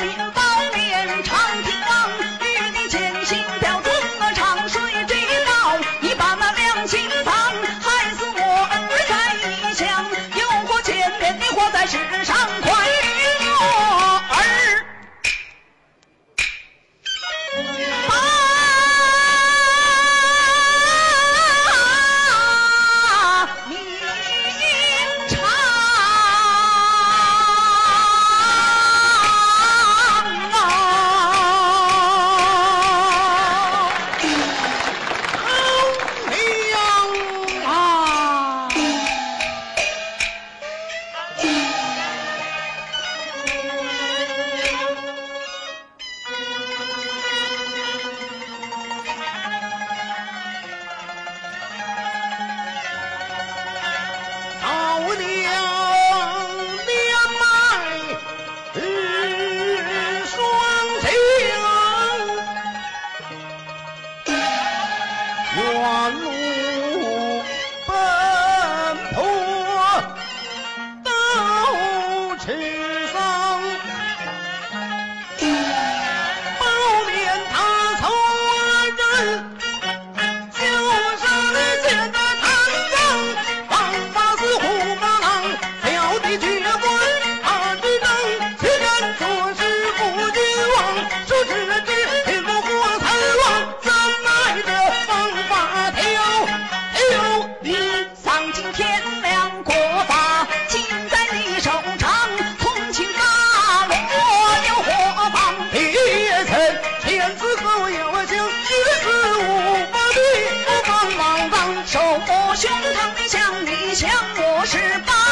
你包脸长翅膀，与你奸心表忠肠，谁知道你把那良心藏？害死我儿在异乡，有祸千连你活在世上。自刻我有酒，一四五八，对，我棒棒棒，手摸胸膛，想你想我是八。